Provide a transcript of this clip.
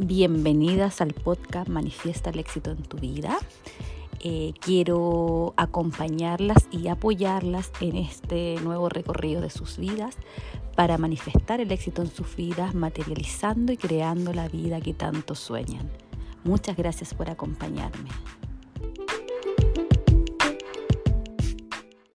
Bienvenidas al podcast Manifiesta el éxito en tu vida. Eh, quiero acompañarlas y apoyarlas en este nuevo recorrido de sus vidas para manifestar el éxito en sus vidas, materializando y creando la vida que tanto sueñan. Muchas gracias por acompañarme.